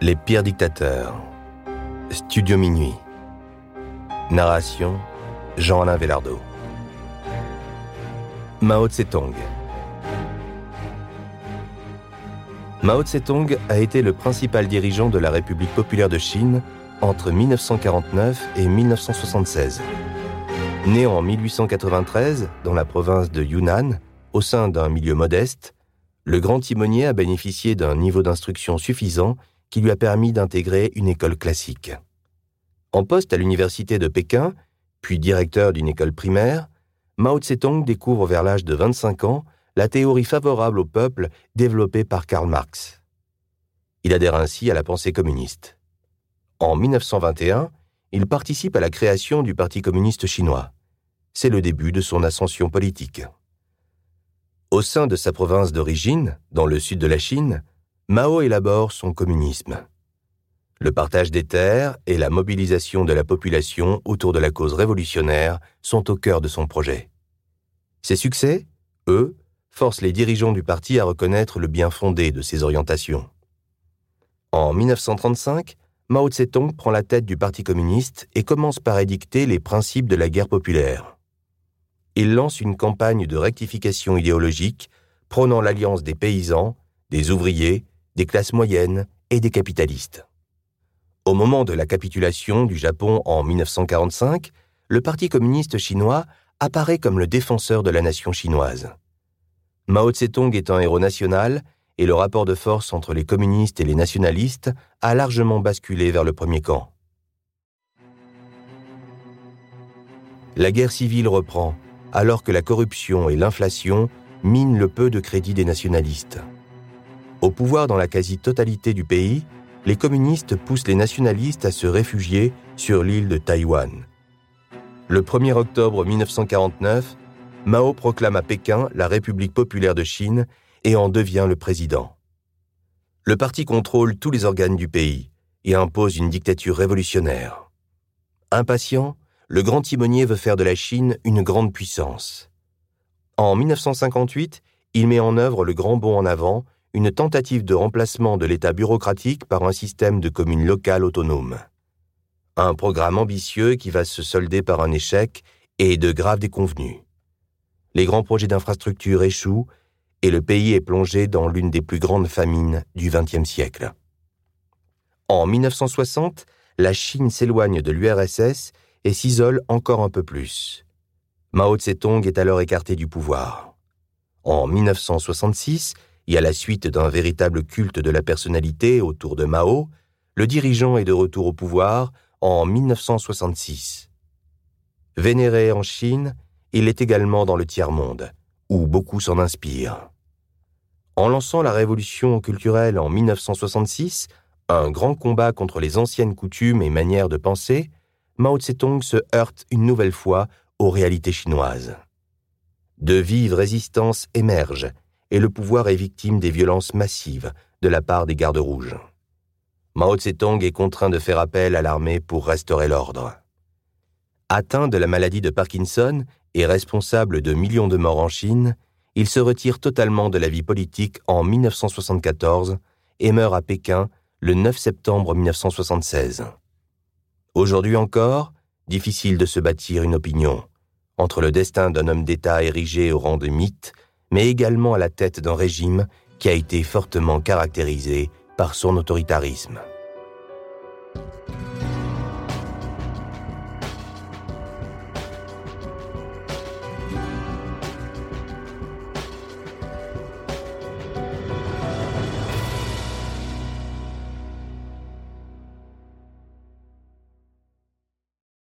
Les pires dictateurs. Studio Minuit. Narration Jean-Alain Velardo. Mao Tse-tung. Mao Tse-tung a été le principal dirigeant de la République populaire de Chine entre 1949 et 1976. Né en 1893 dans la province de Yunnan, au sein d'un milieu modeste, le grand timonier a bénéficié d'un niveau d'instruction suffisant qui lui a permis d'intégrer une école classique. En poste à l'université de Pékin, puis directeur d'une école primaire, Mao Tse-tung découvre vers l'âge de 25 ans la théorie favorable au peuple développée par Karl Marx. Il adhère ainsi à la pensée communiste. En 1921, il participe à la création du Parti communiste chinois. C'est le début de son ascension politique. Au sein de sa province d'origine, dans le sud de la Chine, Mao élabore son communisme. Le partage des terres et la mobilisation de la population autour de la cause révolutionnaire sont au cœur de son projet. Ses succès, eux, forcent les dirigeants du parti à reconnaître le bien fondé de ses orientations. En 1935, Mao Tse-tung prend la tête du Parti communiste et commence par édicter les principes de la guerre populaire. Il lance une campagne de rectification idéologique prônant l'alliance des paysans, des ouvriers, des classes moyennes et des capitalistes. Au moment de la capitulation du Japon en 1945, le Parti communiste chinois apparaît comme le défenseur de la nation chinoise. Mao Tse-tung est un héros national et le rapport de force entre les communistes et les nationalistes a largement basculé vers le premier camp. La guerre civile reprend, alors que la corruption et l'inflation minent le peu de crédit des nationalistes. Au pouvoir dans la quasi-totalité du pays, les communistes poussent les nationalistes à se réfugier sur l'île de Taïwan. Le 1er octobre 1949, Mao proclame à Pékin la République populaire de Chine et en devient le président. Le parti contrôle tous les organes du pays et impose une dictature révolutionnaire. Impatient, le grand timonier veut faire de la Chine une grande puissance. En 1958, il met en œuvre le grand bond en avant, une tentative de remplacement de l'État bureaucratique par un système de communes locales autonomes. Un programme ambitieux qui va se solder par un échec et de graves déconvenus. Les grands projets d'infrastructure échouent et le pays est plongé dans l'une des plus grandes famines du XXe siècle. En 1960, la Chine s'éloigne de l'URSS et s'isole encore un peu plus. Mao Tse-tung est alors écarté du pouvoir. En 1966, et à la suite d'un véritable culte de la personnalité autour de Mao, le dirigeant est de retour au pouvoir en 1966. Vénéré en Chine, il est également dans le tiers-monde, où beaucoup s'en inspirent. En lançant la révolution culturelle en 1966, un grand combat contre les anciennes coutumes et manières de penser, Mao Tse-tung se heurte une nouvelle fois aux réalités chinoises. De vives résistances émergent et le pouvoir est victime des violences massives de la part des gardes rouges. Mao Tse-tung est contraint de faire appel à l'armée pour restaurer l'ordre. Atteint de la maladie de Parkinson et responsable de millions de morts en Chine, il se retire totalement de la vie politique en 1974 et meurt à Pékin le 9 septembre 1976. Aujourd'hui encore, difficile de se bâtir une opinion entre le destin d'un homme d'État érigé au rang de mythe, mais également à la tête d'un régime qui a été fortement caractérisé par son autoritarisme.